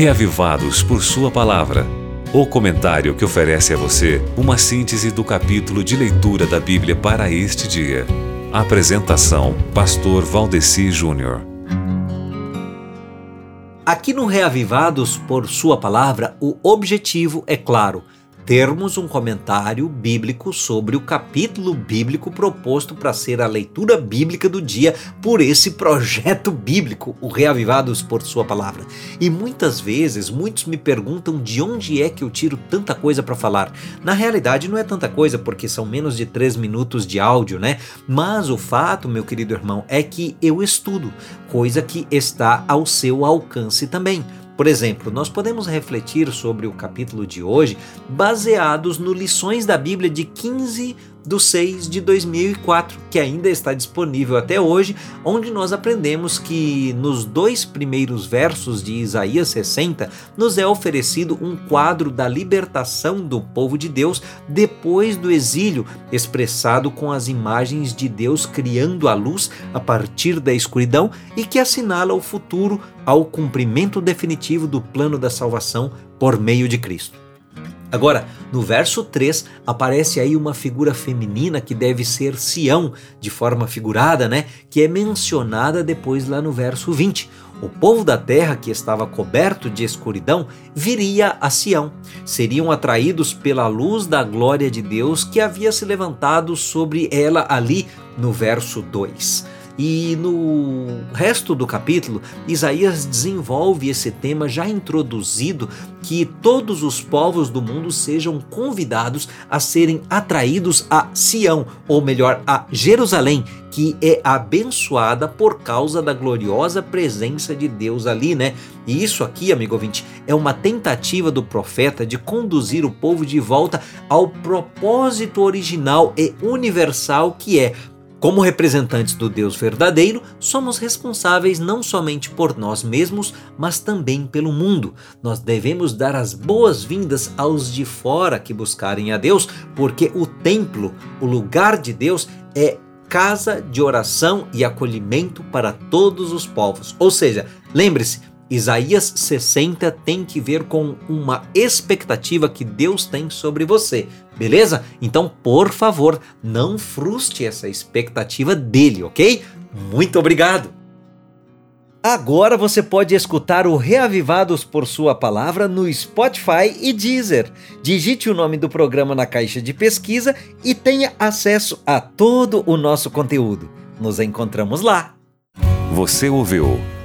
Reavivados por Sua Palavra. O comentário que oferece a você uma síntese do capítulo de leitura da Bíblia para este dia. Apresentação: Pastor Valdeci Júnior. Aqui no Reavivados por Sua Palavra, o objetivo é claro termos um comentário bíblico sobre o capítulo bíblico proposto para ser a leitura bíblica do dia por esse projeto bíblico, o Reavivados por Sua Palavra. E muitas vezes, muitos me perguntam de onde é que eu tiro tanta coisa para falar. Na realidade, não é tanta coisa, porque são menos de três minutos de áudio, né? Mas o fato, meu querido irmão, é que eu estudo, coisa que está ao seu alcance também. Por exemplo, nós podemos refletir sobre o capítulo de hoje baseados no Lições da Bíblia de 15 do 6 de 2004, que ainda está disponível até hoje, onde nós aprendemos que nos dois primeiros versos de Isaías 60 nos é oferecido um quadro da libertação do povo de Deus depois do exílio, expressado com as imagens de Deus criando a luz a partir da escuridão e que assinala o futuro ao cumprimento definitivo do plano da salvação por meio de Cristo. Agora, no verso 3, aparece aí uma figura feminina que deve ser Sião, de forma figurada, né? Que é mencionada depois lá no verso 20. O povo da terra que estava coberto de escuridão viria a Sião. Seriam atraídos pela luz da glória de Deus que havia se levantado sobre ela ali no verso 2. E no resto do capítulo, Isaías desenvolve esse tema já introduzido que todos os povos do mundo sejam convidados a serem atraídos a Sião, ou melhor, a Jerusalém, que é abençoada por causa da gloriosa presença de Deus ali, né? E isso aqui, amigo ouvinte, é uma tentativa do profeta de conduzir o povo de volta ao propósito original e universal que é como representantes do Deus verdadeiro, somos responsáveis não somente por nós mesmos, mas também pelo mundo. Nós devemos dar as boas-vindas aos de fora que buscarem a Deus, porque o templo, o lugar de Deus, é casa de oração e acolhimento para todos os povos. Ou seja, lembre-se, Isaías 60 tem que ver com uma expectativa que Deus tem sobre você, beleza? Então, por favor, não frustre essa expectativa dele, ok? Muito obrigado! Agora você pode escutar o Reavivados por Sua Palavra no Spotify e Deezer. Digite o nome do programa na caixa de pesquisa e tenha acesso a todo o nosso conteúdo. Nos encontramos lá! Você ouviu